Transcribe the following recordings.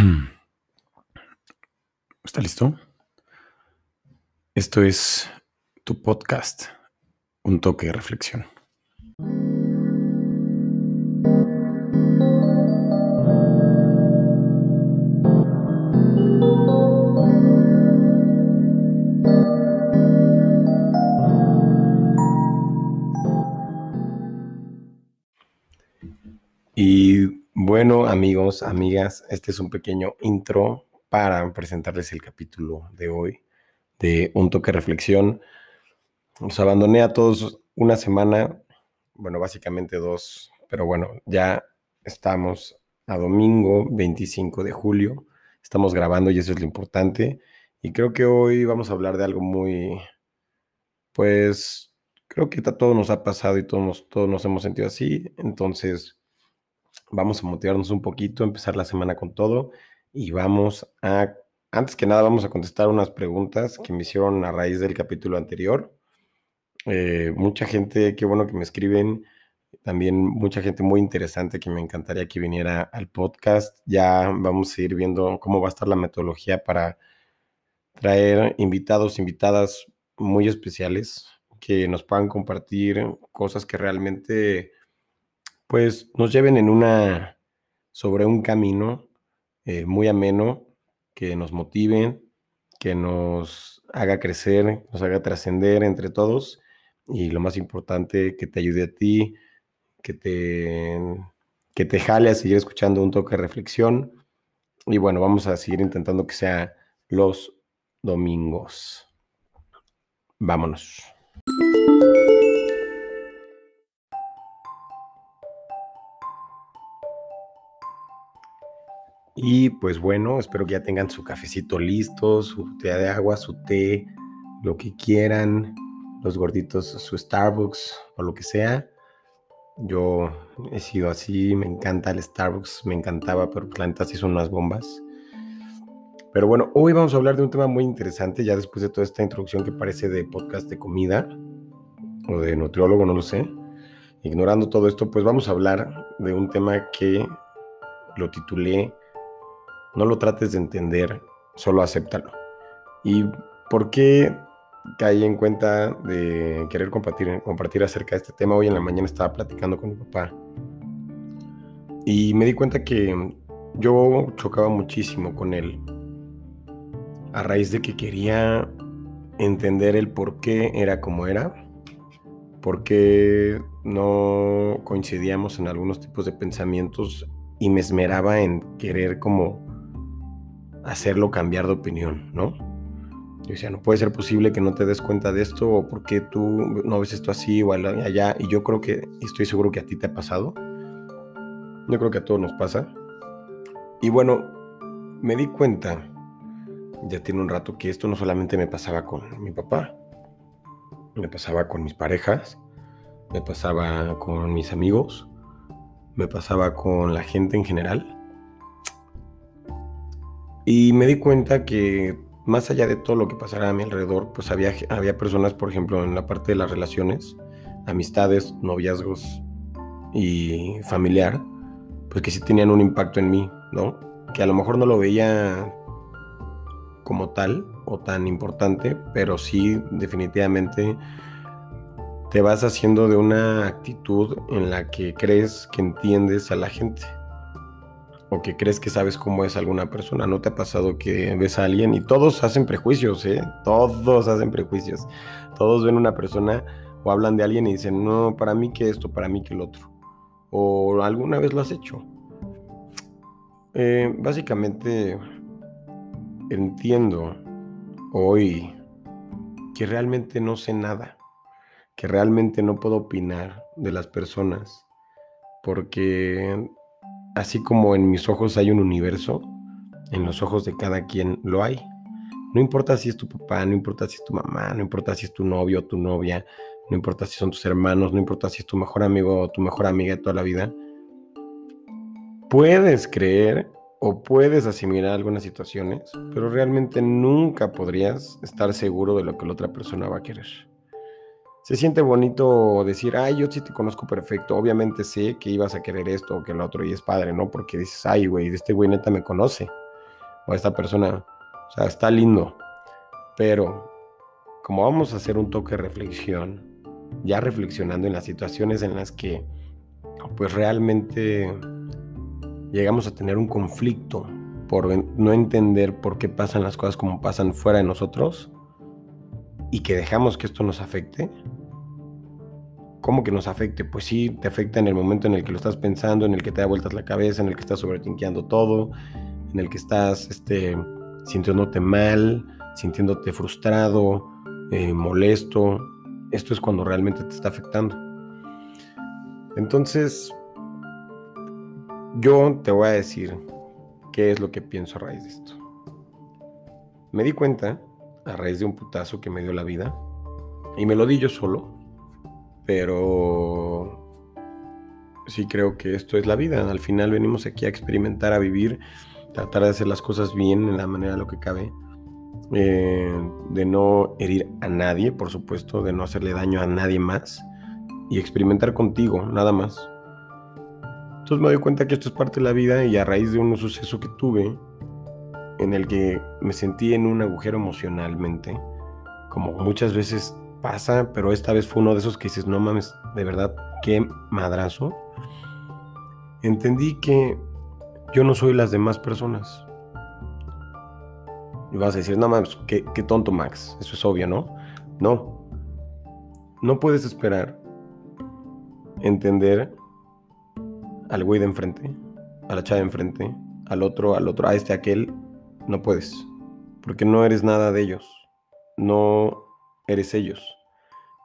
¿Está listo? Esto es tu podcast, un toque de reflexión. Amigos, amigas, este es un pequeño intro para presentarles el capítulo de hoy de Un toque reflexión. Los abandoné a todos una semana, bueno, básicamente dos, pero bueno, ya estamos a domingo 25 de julio, estamos grabando y eso es lo importante. Y creo que hoy vamos a hablar de algo muy, pues, creo que a todos nos ha pasado y todos, todos nos hemos sentido así, entonces Vamos a motivarnos un poquito, empezar la semana con todo y vamos a, antes que nada, vamos a contestar unas preguntas que me hicieron a raíz del capítulo anterior. Eh, mucha gente, qué bueno que me escriben, también mucha gente muy interesante que me encantaría que viniera al podcast. Ya vamos a ir viendo cómo va a estar la metodología para traer invitados, invitadas muy especiales que nos puedan compartir cosas que realmente pues nos lleven en una, sobre un camino eh, muy ameno, que nos motive, que nos haga crecer, nos haga trascender entre todos y lo más importante, que te ayude a ti, que te, que te jale a seguir escuchando un toque de reflexión. Y bueno, vamos a seguir intentando que sea los domingos. Vámonos. Y pues bueno, espero que ya tengan su cafecito listo, su té de agua, su té, lo que quieran, los gorditos, su Starbucks o lo que sea. Yo he sido así, me encanta el Starbucks, me encantaba, pero pues la neta sí son unas bombas. Pero bueno, hoy vamos a hablar de un tema muy interesante, ya después de toda esta introducción que parece de podcast de comida o de nutriólogo, no lo sé. Ignorando todo esto, pues vamos a hablar de un tema que lo titulé no lo trates de entender, solo acéptalo. ¿Y por qué caí en cuenta de querer compartir, compartir acerca de este tema? Hoy en la mañana estaba platicando con mi papá y me di cuenta que yo chocaba muchísimo con él a raíz de que quería entender el por qué era como era, por qué no coincidíamos en algunos tipos de pensamientos y me esmeraba en querer como hacerlo cambiar de opinión, ¿no? Yo decía, no puede ser posible que no te des cuenta de esto o por qué tú no ves esto así o allá. Y yo creo que, estoy seguro que a ti te ha pasado. Yo creo que a todos nos pasa. Y bueno, me di cuenta, ya tiene un rato, que esto no solamente me pasaba con mi papá, me pasaba con mis parejas, me pasaba con mis amigos, me pasaba con la gente en general. Y me di cuenta que más allá de todo lo que pasara a mi alrededor, pues había, había personas, por ejemplo, en la parte de las relaciones, amistades, noviazgos y familiar, pues que sí tenían un impacto en mí, ¿no? Que a lo mejor no lo veía como tal o tan importante, pero sí definitivamente te vas haciendo de una actitud en la que crees que entiendes a la gente o que crees que sabes cómo es alguna persona. ¿No te ha pasado que ves a alguien y todos hacen prejuicios, ¿eh? Todos hacen prejuicios. Todos ven una persona o hablan de alguien y dicen, no, para mí que esto, para mí que el otro. O alguna vez lo has hecho. Eh, básicamente entiendo hoy que realmente no sé nada, que realmente no puedo opinar de las personas, porque así como en mis ojos hay un universo, en los ojos de cada quien lo hay. No importa si es tu papá, no importa si es tu mamá, no importa si es tu novio o tu novia, no importa si son tus hermanos, no importa si es tu mejor amigo o tu mejor amiga de toda la vida. Puedes creer o puedes asimilar algunas situaciones, pero realmente nunca podrías estar seguro de lo que la otra persona va a querer se siente bonito decir, ay, yo sí te conozco perfecto, obviamente sé que ibas a querer esto o que lo otro y es padre, ¿no? Porque dices, ay, güey, este güey neta me conoce. o esta persona. O sea, está lindo. Pero como vamos a hacer un toque de reflexión, ya reflexionando en las situaciones en las que pues realmente llegamos a tener un conflicto por no entender por qué pasan las cosas como pasan fuera de nosotros y que dejamos que esto nos afecte. ¿Cómo que nos afecte? Pues sí, te afecta en el momento en el que lo estás pensando, en el que te da vueltas la cabeza, en el que estás sobretinqueando todo, en el que estás este, sintiéndote mal, sintiéndote frustrado, eh, molesto. Esto es cuando realmente te está afectando. Entonces, yo te voy a decir qué es lo que pienso a raíz de esto. Me di cuenta, a raíz de un putazo que me dio la vida, y me lo di yo solo, pero sí creo que esto es la vida. Al final venimos aquí a experimentar, a vivir, tratar de hacer las cosas bien en la manera lo que cabe. Eh, de no herir a nadie, por supuesto, de no hacerle daño a nadie más y experimentar contigo, nada más. Entonces me doy cuenta que esto es parte de la vida y a raíz de un suceso que tuve en el que me sentí en un agujero emocionalmente, como muchas veces pasa, pero esta vez fue uno de esos que dices, no mames, de verdad, qué madrazo. Entendí que yo no soy las demás personas. Y vas a decir, no mames, qué, qué tonto Max, eso es obvio, ¿no? No. No puedes esperar entender al güey de enfrente, a la chava de enfrente, al otro, al otro, a este, a aquel, no puedes. Porque no eres nada de ellos. No eres ellos.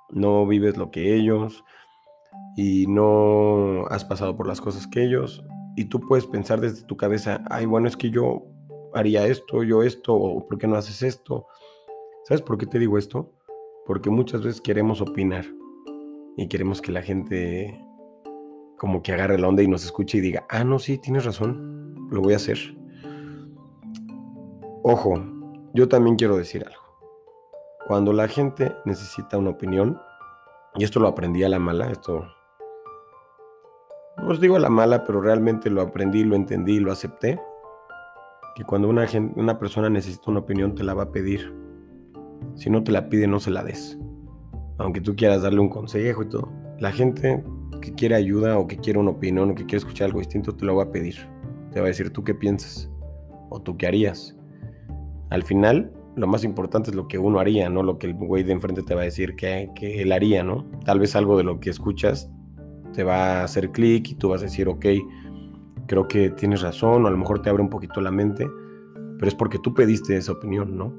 No vives lo que ellos. Y no has pasado por las cosas que ellos. Y tú puedes pensar desde tu cabeza, ay, bueno, es que yo haría esto, yo esto, o ¿por qué no haces esto? ¿Sabes por qué te digo esto? Porque muchas veces queremos opinar y queremos que la gente como que agarre la onda y nos escuche y diga, ah, no, sí, tienes razón, lo voy a hacer. Ojo, yo también quiero decir algo. Cuando la gente necesita una opinión, y esto lo aprendí a la mala, esto no os digo a la mala, pero realmente lo aprendí, lo entendí, lo acepté, que cuando una, gente, una persona necesita una opinión te la va a pedir. Si no te la pide, no se la des. Aunque tú quieras darle un consejo y todo. La gente que quiere ayuda o que quiere una opinión o que quiere escuchar algo distinto, te lo va a pedir. Te va a decir tú qué piensas o tú qué harías. Al final, lo más importante es lo que uno haría, no lo que el güey de enfrente te va a decir que, que él haría, ¿no? Tal vez algo de lo que escuchas te va a hacer clic y tú vas a decir, ok, creo que tienes razón, o a lo mejor te abre un poquito la mente, pero es porque tú pediste esa opinión, ¿no?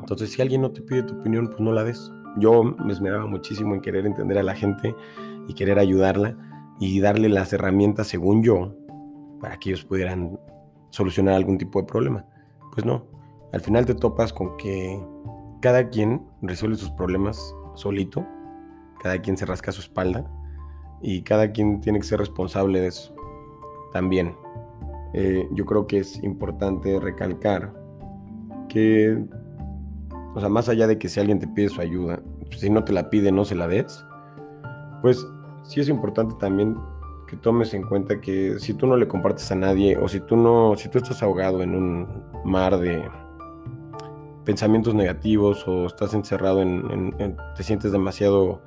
Entonces, si alguien no te pide tu opinión, pues no la des. Yo me esmeraba muchísimo en querer entender a la gente y querer ayudarla y darle las herramientas, según yo, para que ellos pudieran solucionar algún tipo de problema. Pues no, al final te topas con que cada quien resuelve sus problemas solito, cada quien se rasca su espalda y cada quien tiene que ser responsable de eso también. Eh, yo creo que es importante recalcar que, o sea, más allá de que si alguien te pide su ayuda, si no te la pide, no se la des, pues sí es importante también que tomes en cuenta que si tú no le compartes a nadie o si tú no, si tú estás ahogado en un mar de pensamientos negativos o estás encerrado en, te sientes demasiado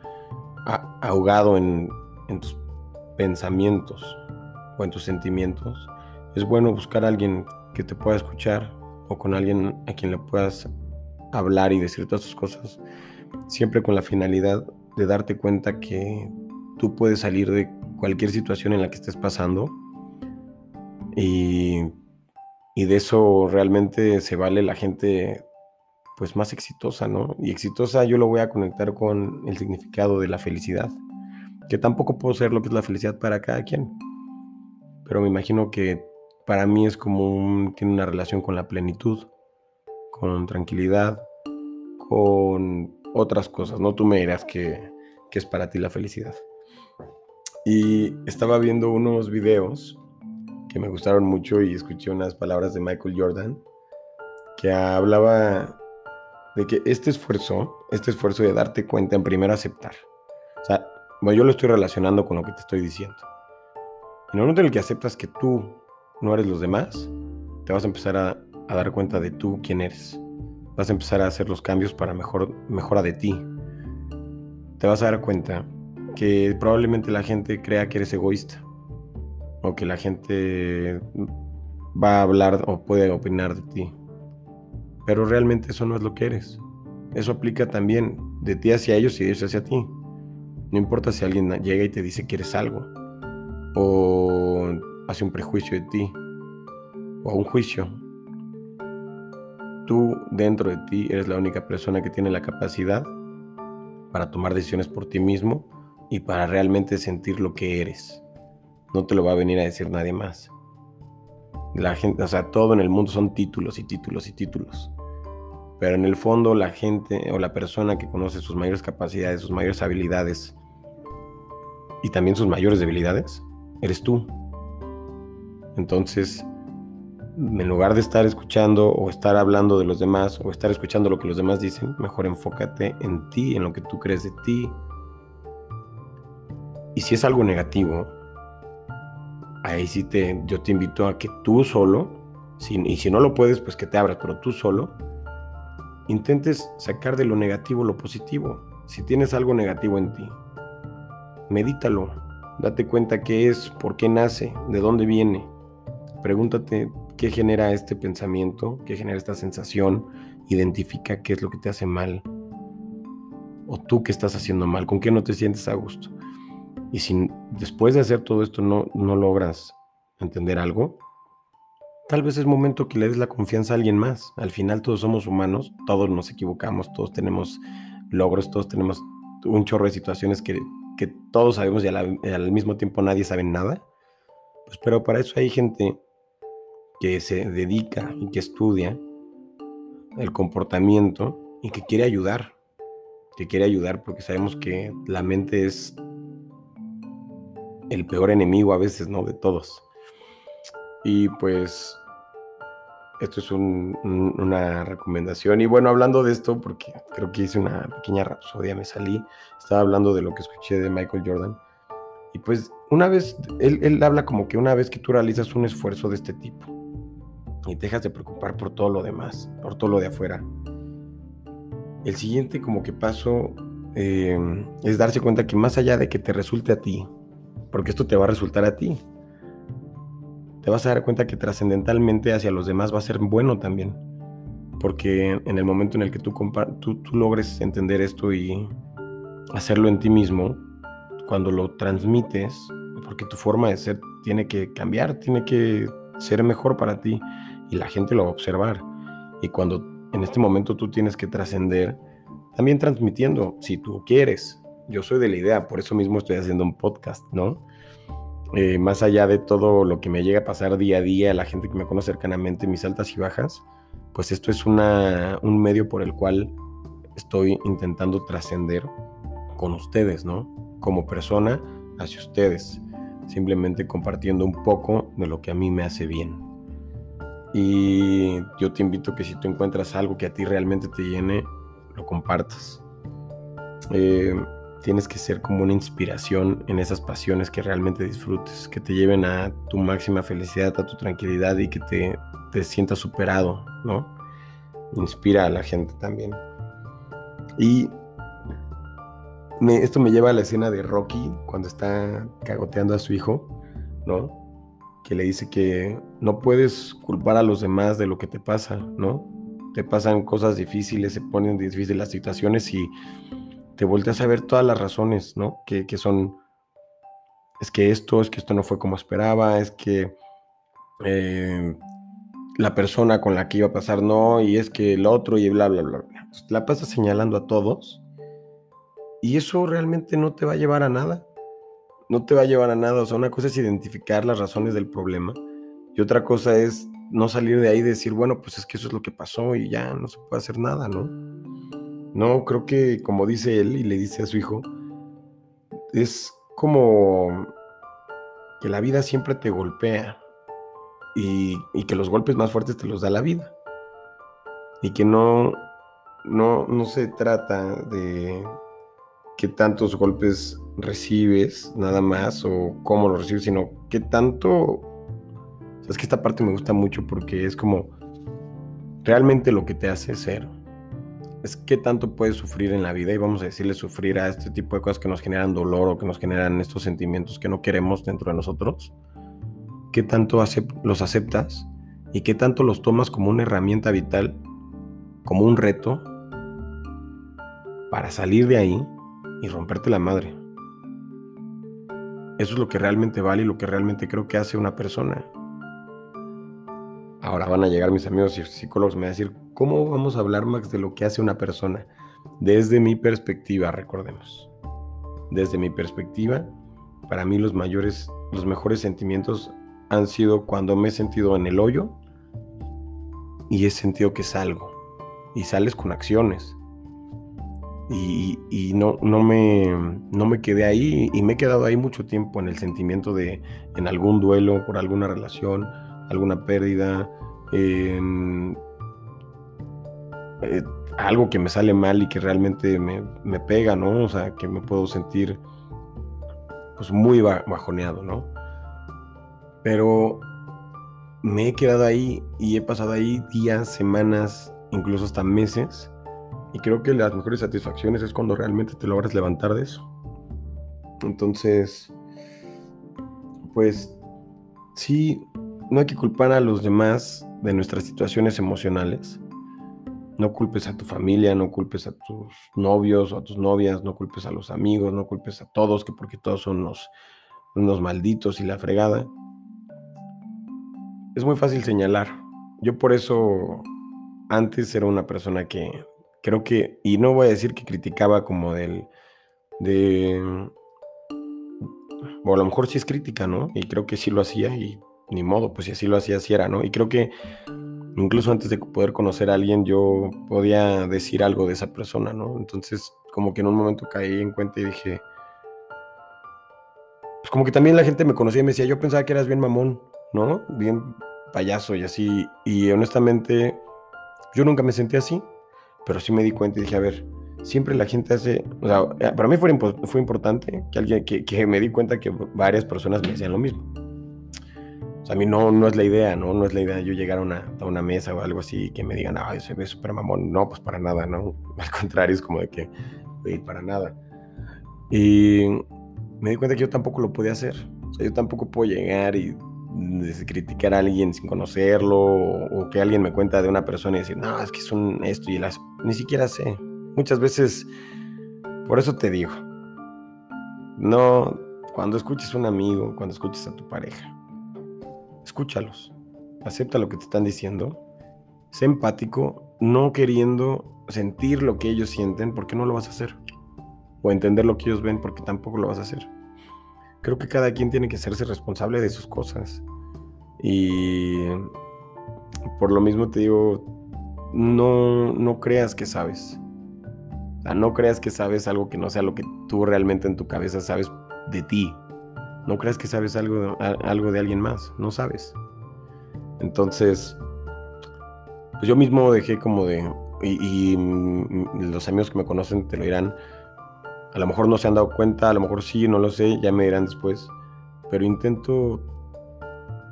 ahogado en, tus pensamientos o en tus sentimientos, es bueno buscar a alguien que te pueda escuchar o con alguien a quien le puedas hablar y decir todas tus cosas, siempre con la finalidad de darte cuenta que tú puedes salir de cualquier situación en la que estés pasando y, y de eso realmente se vale la gente pues más exitosa, ¿no? Y exitosa yo lo voy a conectar con el significado de la felicidad, que tampoco puedo ser lo que es la felicidad para cada quien, pero me imagino que para mí es como tiene una relación con la plenitud, con tranquilidad, con otras cosas, ¿no? Tú me dirás que, que es para ti la felicidad. Y estaba viendo unos videos que me gustaron mucho y escuché unas palabras de Michael Jordan que hablaba de que este esfuerzo, este esfuerzo de darte cuenta, en primero aceptar. O sea, bueno, yo lo estoy relacionando con lo que te estoy diciendo. En el momento en el que aceptas que tú no eres los demás, te vas a empezar a a dar cuenta de tú quién eres. Vas a empezar a hacer los cambios para mejor, mejora de ti. Te vas a dar cuenta que probablemente la gente crea que eres egoísta o que la gente va a hablar o puede opinar de ti. Pero realmente eso no es lo que eres. Eso aplica también de ti hacia ellos y de ellos hacia ti. No importa si alguien llega y te dice que eres algo o hace un prejuicio de ti o un juicio. Tú dentro de ti eres la única persona que tiene la capacidad para tomar decisiones por ti mismo y para realmente sentir lo que eres. No te lo va a venir a decir nadie más. La gente, o sea, todo en el mundo son títulos y títulos y títulos. Pero en el fondo la gente o la persona que conoce sus mayores capacidades, sus mayores habilidades y también sus mayores debilidades, eres tú. Entonces, en lugar de estar escuchando o estar hablando de los demás o estar escuchando lo que los demás dicen, mejor enfócate en ti, en lo que tú crees de ti. Y si es algo negativo, ahí sí te, yo te invito a que tú solo, y si no lo puedes, pues que te abras, pero tú solo, intentes sacar de lo negativo lo positivo. Si tienes algo negativo en ti, medítalo, date cuenta qué es, por qué nace, de dónde viene. Pregúntate qué genera este pensamiento, qué genera esta sensación, identifica qué es lo que te hace mal. O tú qué estás haciendo mal, con qué no te sientes a gusto. Y si después de hacer todo esto no, no logras entender algo, tal vez es momento que le des la confianza a alguien más. Al final todos somos humanos, todos nos equivocamos, todos tenemos logros, todos tenemos un chorro de situaciones que, que todos sabemos y al, mismo tiempo nadie sabe nada. Pues pero para eso hay gente que se dedica y que estudia el comportamiento y que quiere ayudar, que quiere ayudar porque sabemos que la mente es el peor enemigo a veces, ¿no? De todos. Y pues esto es una recomendación. Y bueno, hablando de esto, porque creo que hice una pequeña rapsodia, me salí, estaba hablando de lo que escuché de Michael Jordan. Y pues una vez, él, él habla como que una vez que tú realizas un esfuerzo de este tipo y dejas de preocupar por todo lo demás, por todo lo de afuera, el siguiente como que paso eh, es darse cuenta que más allá de que te resulte a ti, porque esto te va a resultar a ti. Te vas a dar cuenta que trascendentalmente hacia los demás va a ser bueno también. Porque en el momento en el que tú, tú, logres entender esto y hacerlo en ti mismo, cuando lo transmites, porque tu forma de ser tiene que cambiar, tiene que ser mejor para ti y la gente lo va a observar. Y cuando en este momento tú tienes que trascender, también transmitiendo, si tú quieres, yo soy de la idea, por eso mismo estoy haciendo un podcast, ¿no? Eh, más allá de todo lo que me llega a pasar día a día, la gente que me conoce cercanamente, mis altas y bajas, pues esto es una, un medio por el cual estoy intentando trascender con ustedes, ¿no? Como persona hacia ustedes, simplemente compartiendo un poco de lo que a mí me hace bien. Y yo te invito que si tú encuentras algo que a ti realmente te llene, lo compartas. Eh, tienes que ser como una inspiración en esas pasiones que realmente disfrutes, que te lleven a tu máxima felicidad, a tu tranquilidad y que te, te sientas superado, ¿no? Inspira a la gente también. Y esto me lleva a la escena de Rocky cuando está cagoteando a su hijo, ¿no? Que le dice que no puedes culpar a los demás de lo que te pasa, ¿no? Te pasan cosas difíciles, se ponen difíciles las situaciones y te volteas a ver todas las razones, ¿no? Que, son, es que esto, es que esto no fue como esperaba, es que eh, la persona con la que iba a pasar no, y es que el otro, y bla, bla, bla, bla. la pasas señalando a todos, y eso realmente no te va a llevar a nada. No te va a llevar a nada. O sea, una cosa es identificar las razones del problema, y otra cosa es no salir de ahí y decir, bueno, pues es que eso es lo que pasó y ya no se puede hacer nada, ¿no? No, creo que como dice él y le dice a su hijo, es como que la vida siempre te golpea y, que los golpes más fuertes te los da la vida. Y que no, no, no se trata de qué tantos golpes recibes nada más o cómo los recibes, sino qué tanto... es que esta parte me gusta mucho porque es como realmente lo que te hace ser es qué tanto puedes sufrir en la vida y vamos a decirle sufrir a este tipo de cosas que nos generan dolor o que nos generan estos sentimientos que no queremos dentro de nosotros. ¿Qué tanto los aceptas y qué tanto los tomas como una herramienta vital, como un reto para salir de ahí y romperte la madre? Eso es lo que realmente vale y lo que realmente creo que hace una persona. Ahora van a llegar mis amigos y psicólogos me van a decir, ¿cómo vamos a hablar, Max, de lo que hace una persona? Desde mi perspectiva, recordemos. Desde mi perspectiva, para mí los mayores, los mejores sentimientos han sido cuando me he sentido en el hoyo y he sentido que salgo. Y sales con acciones. Y, no, no, me, no me quedé ahí y me he quedado ahí mucho tiempo en el sentimiento de en algún duelo por alguna relación, alguna pérdida, eh, algo que me sale mal y que realmente me, me, pega, ¿no? O sea, que me puedo sentir pues muy bajoneado, ¿no? Pero me he quedado ahí y he pasado ahí días, semanas, incluso hasta meses. Y creo que las mejores satisfacciones es cuando realmente te logras levantar de eso. Entonces, pues sí, no hay que culpar a los demás de nuestras situaciones emocionales. No culpes a tu familia, no culpes a tus novios o a tus novias, no culpes a los amigos, no culpes a todos, que porque todos son unos, malditos y la fregada. Es muy fácil señalar. Yo por eso antes era una persona que creo que, y no voy a decir que criticaba como del, de, o a lo mejor sí es crítica, ¿no? Y creo que sí lo hacía y ni modo, pues si así lo hacía, así era, ¿no? Y creo que incluso antes de poder conocer a alguien, yo podía decir algo de esa persona, ¿no? Entonces, como que en un momento caí en cuenta y dije, pues como que también la gente me conocía y me decía, yo pensaba que eras bien mamón, ¿no? Bien payaso y así. Y honestamente, yo nunca me sentí así, pero sí me di cuenta y dije, a ver, siempre la gente hace, o sea, eh, para mí fue, fue importante que alguien, que, que me di cuenta que varias personas me decían lo mismo a mí no, no es la idea, ¿no? No es la idea yo llegar a una, a una mesa o algo así que me digan, ay, se ve súper mamón. No, pues para nada, ¿no? Al contrario, es como de que, güey, para nada. Y me di cuenta que yo tampoco lo podía hacer. O sea, yo tampoco puedo llegar y criticar a alguien sin conocerlo o, que alguien me cuenta de una persona y decir, no, es que son esto y las... Ni siquiera sé. Muchas veces, por eso te digo, no, cuando escuches a un amigo, cuando escuches a tu pareja, escúchalos, acepta lo que te están diciendo, sé empático, no queriendo sentir lo que ellos sienten, porque no lo vas a hacer, o entender lo que ellos ven, porque tampoco lo vas a hacer. Creo que cada quien tiene que hacerse responsable de sus cosas. Y por lo mismo te digo, no, no creas que sabes. No creas que sabes algo que no sea lo que tú realmente en tu cabeza sabes de ti. No creas que sabes algo, algo de alguien más, no sabes. Entonces, pues yo mismo dejé como de, y, los amigos que me conocen te lo dirán, a lo mejor no se han dado cuenta, a lo mejor sí, no lo sé, ya me dirán después, pero intento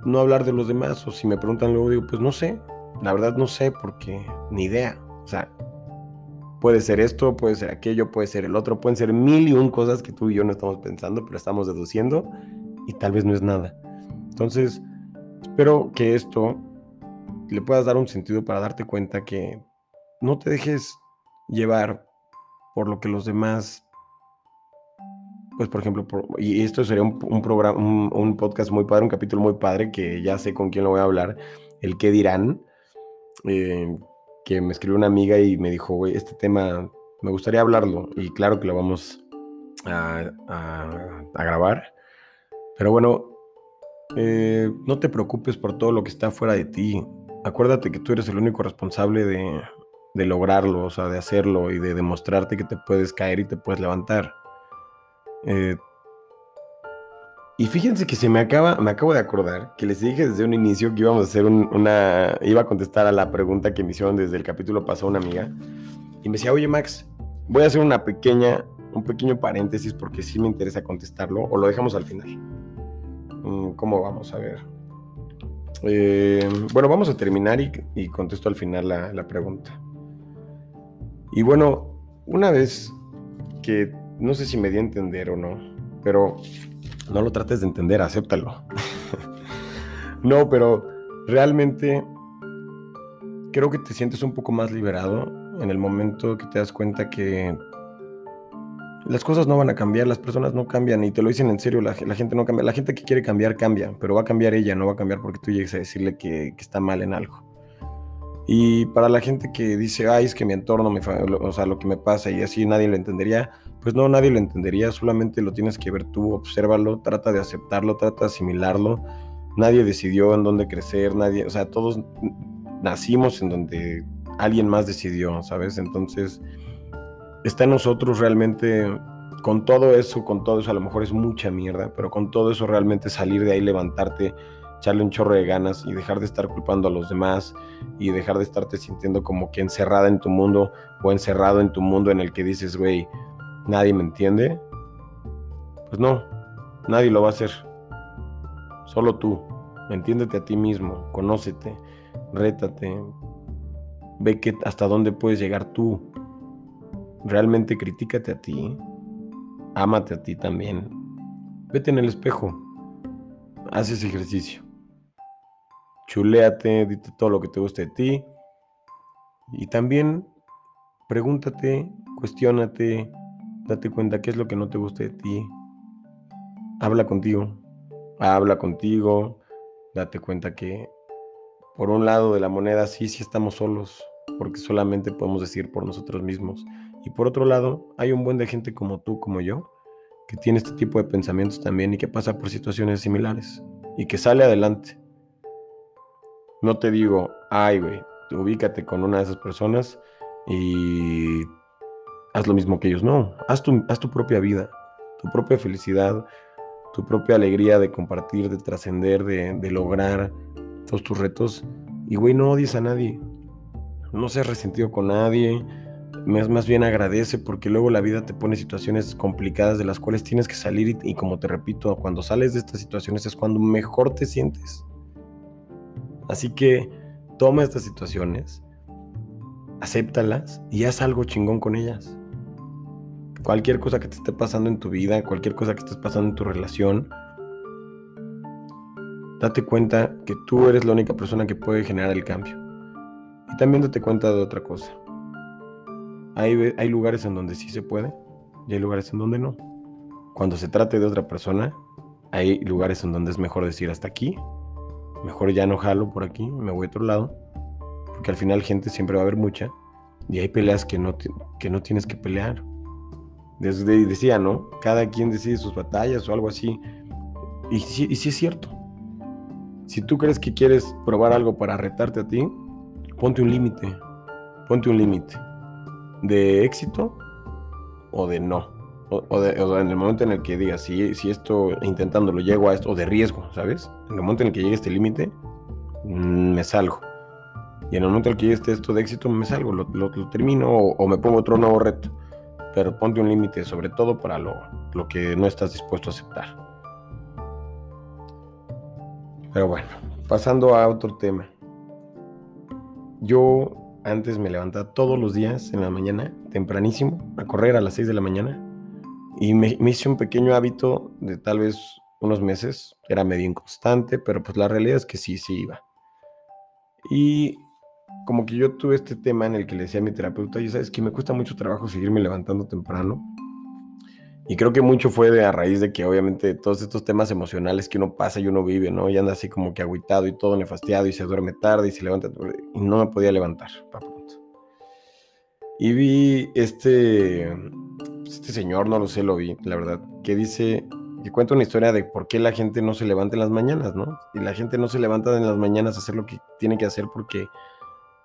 no hablar de los demás, o si me preguntan luego digo, pues no sé, la verdad no sé porque ni idea, o sea, Puede ser esto, puede ser aquello, puede ser el otro, pueden ser mil y un cosas que tú y yo no estamos pensando, pero estamos deduciendo y tal vez no es nada. Entonces, espero que esto le puedas dar un sentido para darte cuenta que no te dejes llevar por lo que los demás, pues por ejemplo, y esto sería un, programa, un, podcast muy padre, un capítulo muy padre que ya sé con quién lo voy a hablar, el qué dirán. Eh, que me escribió una amiga y me dijo, güey, este tema me gustaría hablarlo y claro que lo vamos a, grabar. Pero bueno, eh, no te preocupes por todo lo que está fuera de ti. Acuérdate que tú eres el único responsable de, lograrlo, o sea, de hacerlo y de demostrarte que te puedes caer y te puedes levantar. Eh, y fíjense que se me acaba, me acabo de acordar que les dije desde un inicio que íbamos a hacer una, iba a contestar a la pregunta que me hicieron desde el capítulo pasado una amiga. Y me decía, oye Max, voy a hacer una pequeña, un pequeño paréntesis porque sí me interesa contestarlo o lo dejamos al final. Mm, ¿Cómo vamos a ver? Eh, bueno, vamos a terminar y, contesto al final la, la, pregunta. Y bueno, una vez que no sé si me di a entender o no, pero no lo trates de entender, acéptalo. no, pero realmente creo que te sientes un poco más liberado en el momento que te das cuenta que las cosas no van a cambiar, las personas no cambian y te lo dicen en serio, la, gente no cambia, la gente que quiere cambiar cambia, pero va a cambiar ella, no va a cambiar porque tú llegues a decirle que, está mal en algo. Y para la gente que dice, ay, es que mi entorno, me, o sea, lo que me pasa y así nadie lo entendería, pues no, nadie lo entendería, solamente lo tienes que ver tú, obsérvalo, trata de aceptarlo, trata de asimilarlo. Nadie decidió en dónde crecer, nadie, o sea, todos nacimos en donde alguien más decidió, ¿sabes? Entonces, está en nosotros realmente, con todo eso, con todo eso, a lo mejor es mucha mierda, pero con todo eso realmente salir de ahí, levantarte, echarle un chorro de ganas y dejar de estar culpando a los demás y dejar de estarte sintiendo como que encerrada en tu mundo o encerrado en tu mundo en el que dices, güey, nadie me entiende. Pues no, nadie lo va a hacer. Solo tú. Entiéndete a ti mismo, conócete, rétate, ve que hasta dónde puedes llegar tú realmente critícate a ti, ámate a ti también, vete en el espejo, haz ese ejercicio, chuléate, dite todo lo que te guste de ti y también pregúntate, cuestiónate, date cuenta qué es lo que no te gusta de ti, habla contigo, habla contigo, date cuenta que por un lado de la moneda sí, sí estamos solos, porque solamente podemos decir por nosotros mismos. Y por otro lado, hay un buen de gente como tú, como yo, que tiene este tipo de pensamientos también y que pasa por situaciones similares y que sale adelante. No te digo, ay, güey, ubícate con una de esas personas y haz lo mismo que ellos. No, haz tu, haz tu propia vida, tu propia felicidad, tu propia alegría de compartir, de trascender, de, de lograr todos tus retos. Y, güey, no odies a nadie. No seas resentido con nadie más bien agradece porque luego la vida te pone situaciones complicadas de las cuales tienes que salir y, como te repito, cuando sales de estas situaciones es cuando mejor te sientes. Así que toma estas situaciones, acéptalas y haz algo chingón con ellas. Cualquier cosa que te esté pasando en tu vida, cualquier cosa que estés pasando en tu relación, date cuenta que tú eres la única persona que puede generar el cambio. Y también date cuenta de otra cosa hay, lugares en donde sí se puede y hay lugares en donde no. Cuando se trate de otra persona, hay lugares en donde es mejor decir hasta aquí, mejor ya no jalo por aquí, me voy a otro lado, porque al final gente siempre va a haber mucha y hay peleas que no, que no tienes que pelear. Desde decía, ¿no? Cada quien decide sus batallas o algo así. Y sí, y sí es cierto. Si tú crees que quieres probar algo para retarte a ti, ponte un límite. Ponte un límite de éxito o de no. O, en el momento en el que digas, si, si esto intentándolo llego a esto, o de riesgo, ¿sabes? En el momento en el que llegue este límite, mm, me salgo. Y en el momento en el que llegue este esto de éxito, me salgo, lo, termino o, me pongo otro nuevo reto. Pero ponte un límite, sobre todo para lo, lo que no estás dispuesto a aceptar. Pero bueno, pasando a otro tema. Yo antes me levantaba todos los días en la mañana, tempranísimo, a correr a las 6 de la mañana. Y me, hice un pequeño hábito de tal vez unos meses. Era medio inconstante, pero pues la realidad es que sí, sí iba. Y como que yo tuve este tema en el que le decía a mi terapeuta, ya sabes que me cuesta mucho trabajo seguirme levantando temprano. Y creo que mucho fue de a raíz de que obviamente todos estos temas emocionales que uno pasa y uno vive, ¿no? Y anda así como que agüitado y todo nefastiado y se duerme tarde y se levanta y no me podía levantar, Y vi este, este señor, no lo sé, lo vi, la verdad, que dice, que cuenta una historia de por qué la gente no se levanta en las mañanas, ¿no? Y la gente no se levanta en las mañanas a hacer lo que tiene que hacer porque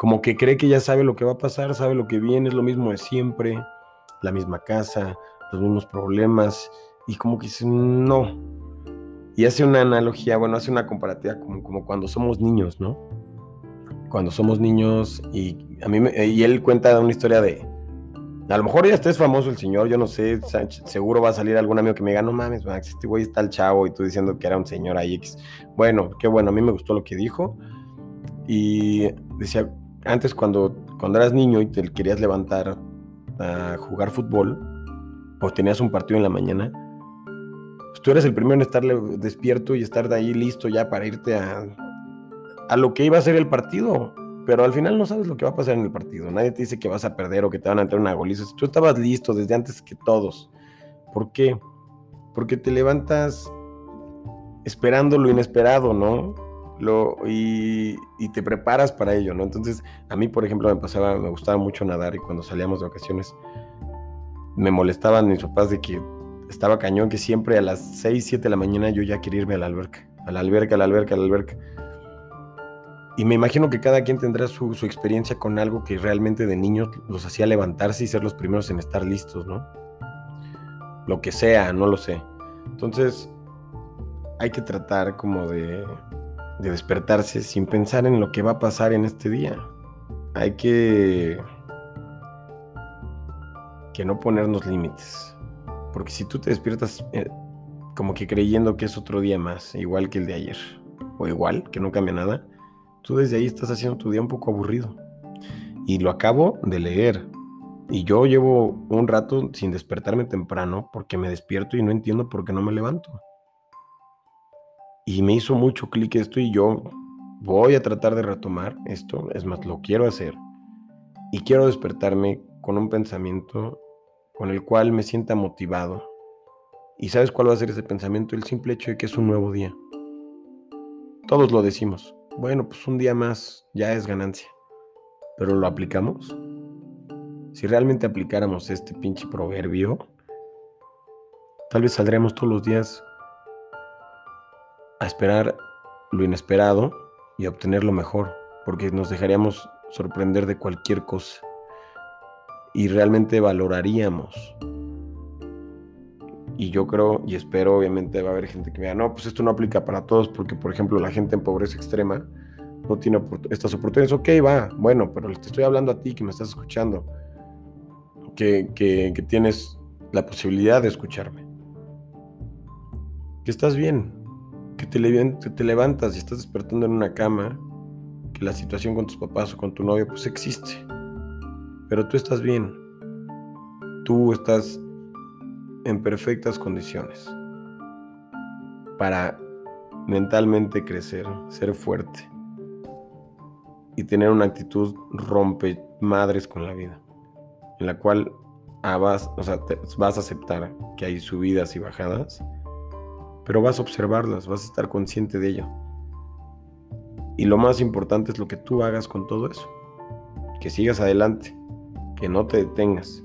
como que cree que ya sabe lo que va a pasar, sabe lo que viene, es lo mismo de siempre, la misma casa, los mismos problemas y como que dice, no. Y hace una analogía, bueno, hace una comparativa como, como cuando somos niños, ¿no? Cuando somos niños y a mí y él cuenta una historia de A lo mejor ya estés famoso el señor, yo no sé, seguro va a salir algún amigo que me diga, no mames, Max, este güey está el chavo y tú diciendo que era un señor ahí. Bueno, qué bueno, a mí me gustó lo que dijo. Y decía, antes cuando, cuando eras niño y te querías levantar a jugar fútbol, o tenías un partido en la mañana, pues tú eres el primero en estar despierto y estar de ahí listo ya para irte a, a lo que iba a ser el partido. Pero al final no sabes lo que va a pasar en el partido. Nadie te dice que vas a perder o que te van a entrar una goliza. Tú estabas listo desde antes que todos. ¿Por qué? Porque te levantas esperando lo inesperado, ¿no? Lo, y, te preparas para ello, ¿no? Entonces, a mí, por ejemplo, me pasaba, me gustaba mucho nadar y cuando salíamos de vacaciones, me molestaban mis papás de que estaba cañón, que siempre a las 6, 7 de la mañana yo ya quería irme a la alberca, a la alberca, a la alberca, a la alberca. Y me imagino que cada quien tendrá su, experiencia con algo que realmente de niños los hacía levantarse y ser los primeros en estar listos, ¿no? Lo que sea, no lo sé. Entonces, hay que tratar como de, de despertarse sin pensar en lo que va a pasar en este día. Hay que que no ponernos límites. Porque si tú te despiertas eh, como que creyendo que es otro día más, igual que el de ayer, o igual, que no cambia nada, tú desde ahí estás haciendo tu día un poco aburrido. Y lo acabo de leer. Y yo llevo un rato sin despertarme temprano porque me despierto y no entiendo por qué no me levanto. Y me hizo mucho clic esto y yo voy a tratar de retomar esto. Es más, lo quiero hacer. Y quiero despertarme con un pensamiento con el cual me sienta motivado. ¿Y sabes cuál va a ser ese pensamiento? El simple hecho de que es un nuevo día. Todos lo decimos. Bueno, pues un día más ya es ganancia. Pero ¿lo aplicamos? Si realmente aplicáramos este pinche proverbio, tal vez saldríamos todos los días a esperar lo inesperado y obtener lo mejor, porque nos dejaríamos sorprender de cualquier cosa y realmente valoraríamos. Y yo creo y espero, obviamente, va a haber gente que me diga, no, pues esto no aplica para todos, porque, por ejemplo, la gente en pobreza extrema no tiene estas oportunidades. Ok, va, bueno, pero te estoy hablando a ti que me estás escuchando, que, que, tienes la posibilidad de escucharme. Que estás bien, que te, levantas y estás despertando en una cama, que la situación con tus papás o con tu novio, pues existe pero tú estás bien. Tú estás en perfectas condiciones para mentalmente crecer, ser fuerte y tener una actitud rompe madres con la vida, en la cual vas, vas a aceptar que hay subidas y bajadas, pero vas a observarlas, vas a estar consciente de ello. Y lo más importante es lo que tú hagas con todo eso, que sigas adelante que no te detengas.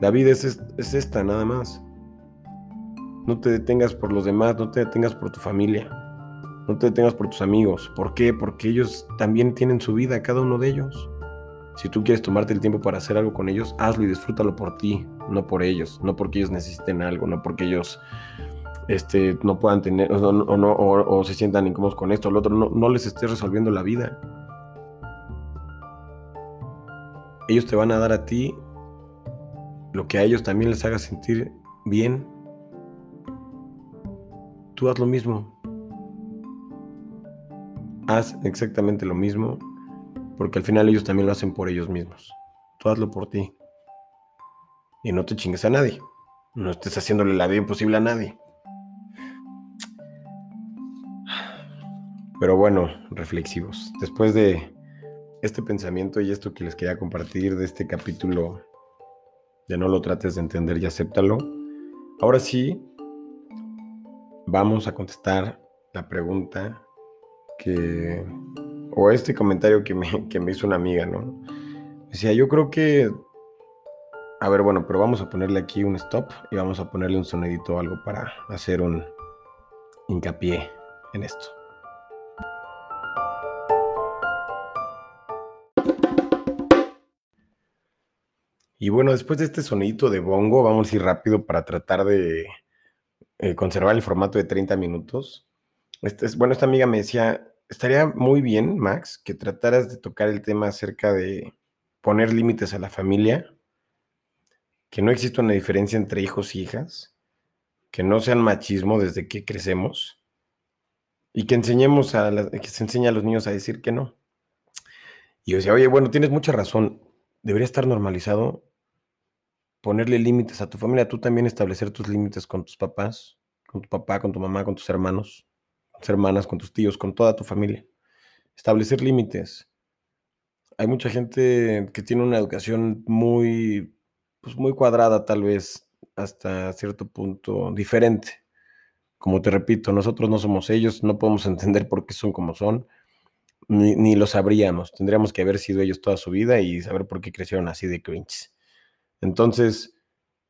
La vida es, es esta, nada más. No te detengas por los demás, no te detengas por tu familia, no te detengas por tus amigos. ¿Por qué? Porque ellos también tienen su vida, cada uno de ellos. Si tú quieres tomarte el tiempo para hacer algo con ellos, hazlo y disfrútalo por ti, no por ellos, no porque ellos necesiten algo, no porque ellos este, no puedan tener o, no, o, se sientan incómodos con esto lo otro, no, no les estés resolviendo la vida. ellos te van a dar a ti lo que a ellos también les haga sentir bien. Tú haz lo mismo. Haz exactamente lo mismo, porque al final ellos también lo hacen por ellos mismos. Tú hazlo por ti. Y no te chingues a nadie. No estés haciéndole la vida imposible a nadie. Pero bueno, reflexivos. Después de este pensamiento y esto que les quería compartir de este capítulo de no lo trates de entender y acéptalo. Ahora sí, vamos a contestar la pregunta que, o este comentario que me, que me hizo una amiga, ¿no? Decía, yo creo que, a ver, bueno, pero vamos a ponerle aquí un stop y vamos a ponerle un sonidito o algo para hacer un hincapié en esto. Y bueno, después de este sonidito de bongo, vamos a ir rápido para tratar de eh, conservar el formato de 30 minutos. Este es, bueno, esta amiga me decía, estaría muy bien, Max, que trataras de tocar el tema acerca de poner límites a la familia que no exista una diferencia entre hijos y hijas, que no sean machismo desde que crecemos y que enseñemos a que se enseñe a los niños a decir que no. Y yo decía, oye, bueno, tienes mucha razón, debería estar normalizado ponerle límites a tu familia, tú también establecer tus límites con tus papás, con tu papá, con tu mamá, con tus hermanos, con tus hermanas, con tus tíos, con toda tu familia. Establecer límites. Hay mucha gente que tiene una educación muy, pues muy cuadrada tal vez, hasta cierto punto diferente. Como te repito, nosotros no somos ellos, no podemos entender por qué son como son, ni, ni lo sabríamos. Tendríamos que haber sido ellos toda su vida y saber por qué crecieron así de cringe. Entonces,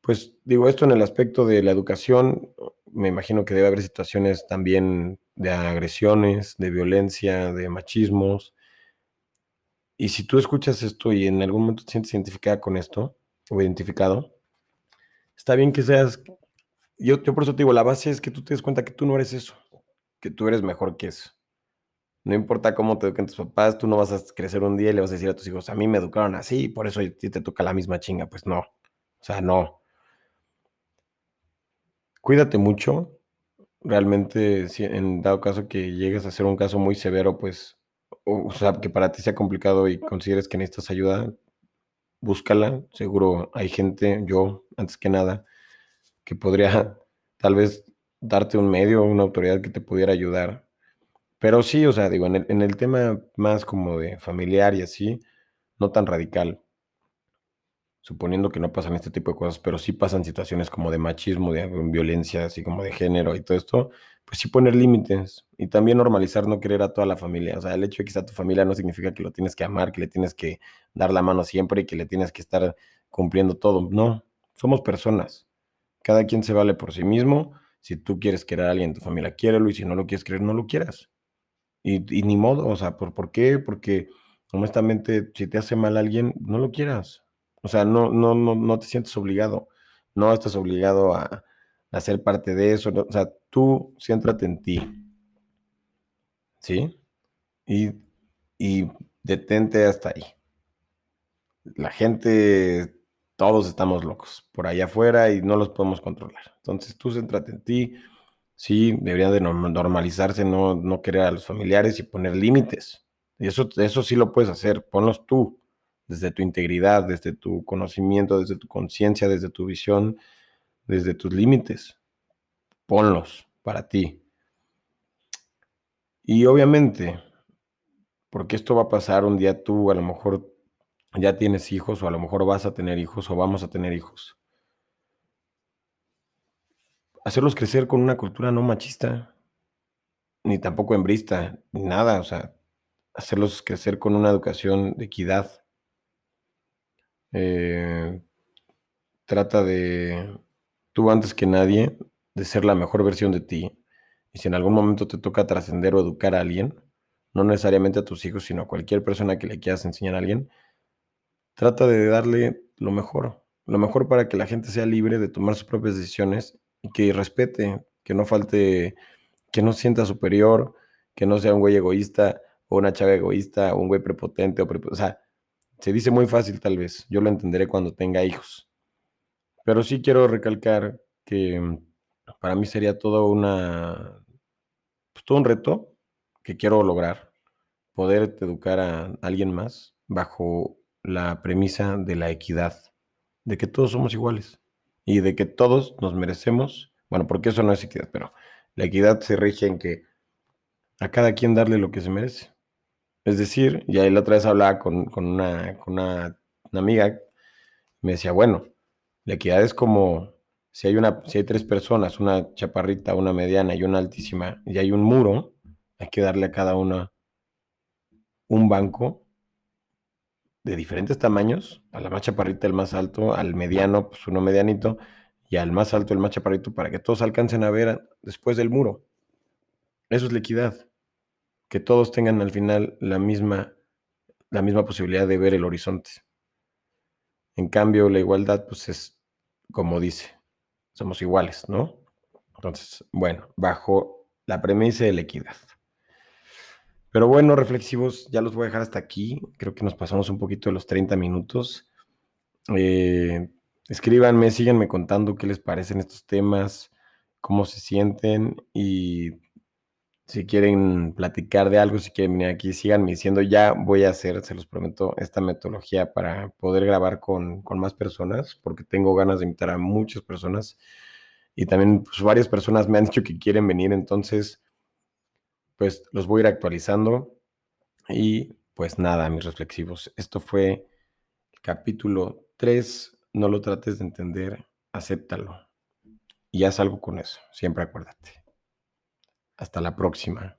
pues digo, esto en el aspecto de la educación, me imagino que debe haber situaciones también de agresiones, de violencia, de machismos. Y si tú escuchas esto y en algún momento te sientes identificada con esto, o identificado, está bien que seas, yo, yo por eso te digo, la base es que tú te des cuenta que tú no eres eso, que tú eres mejor que eso. No importa cómo te eduquen tus papás, tú no vas a crecer un día y le vas a decir a tus hijos, a mí me educaron así, por eso te toca la misma chinga. Pues no. O sea, no. Cuídate mucho. Realmente, si en dado caso que llegues a ser un caso muy severo, pues, o, sea, que para ti sea complicado y consideres que necesitas ayuda, búscala. Seguro hay gente, yo, antes que nada, que podría tal vez darte un medio, una autoridad que te pudiera ayudar pero sí, o sea, digo, en el, tema más como de familiar y así, no tan radical, suponiendo que no pasan este tipo de cosas, pero sí pasan situaciones como de machismo, de violencia, así como de género y todo esto, pues sí poner límites y también normalizar no querer a toda la familia. O sea, el hecho de que sea tu familia no significa que lo tienes que amar, que le tienes que dar la mano siempre y que le tienes que estar cumpliendo todo. No, somos personas. Cada quien se vale por sí mismo. Si tú quieres querer a alguien en tu familia, quiérelo y si no lo quieres querer, no lo quieras. Y, ni modo, o sea, ¿por, ¿por qué? Porque honestamente, si te hace mal alguien, no lo quieras. O sea, no, no, no, no te sientes obligado. No estás obligado a, a ser parte de eso. o sea, tú céntrate en ti. ¿Sí? Y, y detente hasta ahí. La gente, todos estamos locos por allá afuera y no los podemos controlar. Entonces tú céntrate en ti Sí, debería de normalizarse, no, no querer a los familiares y poner límites. Y eso, eso sí lo puedes hacer, ponlos tú, desde tu integridad, desde tu conocimiento, desde tu conciencia, desde tu visión, desde tus límites. Ponlos para ti. Y obviamente, porque esto va a pasar un día tú, a lo mejor ya tienes hijos, o a lo mejor vas a tener hijos, o vamos a tener hijos hacerlos crecer con una cultura no machista, ni tampoco hembrista, ni nada, o sea, hacerlos crecer con una educación de equidad. Eh, trata de, tú antes que nadie, de ser la mejor versión de ti. Y si en algún momento te toca trascender o educar a alguien, no necesariamente a tus hijos, sino a cualquier persona que le quieras enseñar a alguien, trata de darle lo mejor, lo mejor para que la gente sea libre de tomar sus propias decisiones que respete, que no falte, que no sienta superior, que no sea un güey egoísta o una chava egoísta o un güey prepotente o, o sea, se dice muy fácil tal vez, yo lo entenderé cuando tenga hijos. Pero sí quiero recalcar que mm, para mí sería todo una pues, todo un reto que quiero lograr, poder educar a alguien más bajo la premisa de la equidad, de que todos somos iguales y de que todos nos merecemos, bueno, porque eso no es equidad, pero la equidad se rige en que a cada quien darle lo que se merece. Es decir, y ahí la otra vez hablaba con, una, con una, amiga, me decía, bueno, la equidad es como si hay, una, si hay tres personas, una chaparrita, una mediana y una altísima, y hay un muro, hay que darle a cada una un banco de diferentes tamaños, a la más chaparrita el más alto, al mediano pues uno medianito y al más alto el más chaparrito para que todos alcancen a ver después del muro. Eso es la equidad, que todos tengan al final la misma, la misma posibilidad de ver el horizonte. En cambio, la igualdad pues es como dice, somos iguales, ¿no? Entonces, bueno, bajo la premisa de la equidad. Pero bueno, reflexivos, ya los voy a dejar hasta aquí. Creo que nos pasamos un poquito de los 30 minutos. Eh, escríbanme, síganme contando qué les parecen estos temas, cómo se sienten y si quieren platicar de algo, si quieren venir aquí, síganme diciendo, ya voy a hacer, se los prometo, esta metodología para poder grabar con, con más personas, porque tengo ganas de invitar a muchas personas y también pues, varias personas me han dicho que quieren venir, entonces, pues los voy a ir actualizando y pues nada, mis reflexivos. Esto fue el capítulo 3, no lo trates de entender, acéptalo y haz algo con eso, siempre acuérdate. Hasta la próxima.